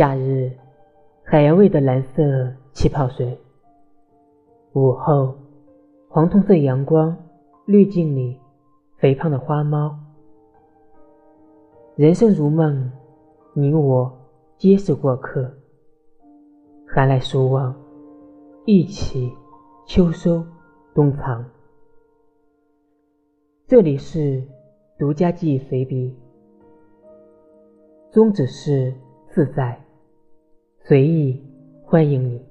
夏日，海洋味的蓝色气泡水；午后，黄铜色阳光滤镜里肥胖的花猫。人生如梦，你我皆是过客。寒来暑往，一起秋收冬藏。这里是独家记忆随笔，宗旨是自在随意，欢迎你。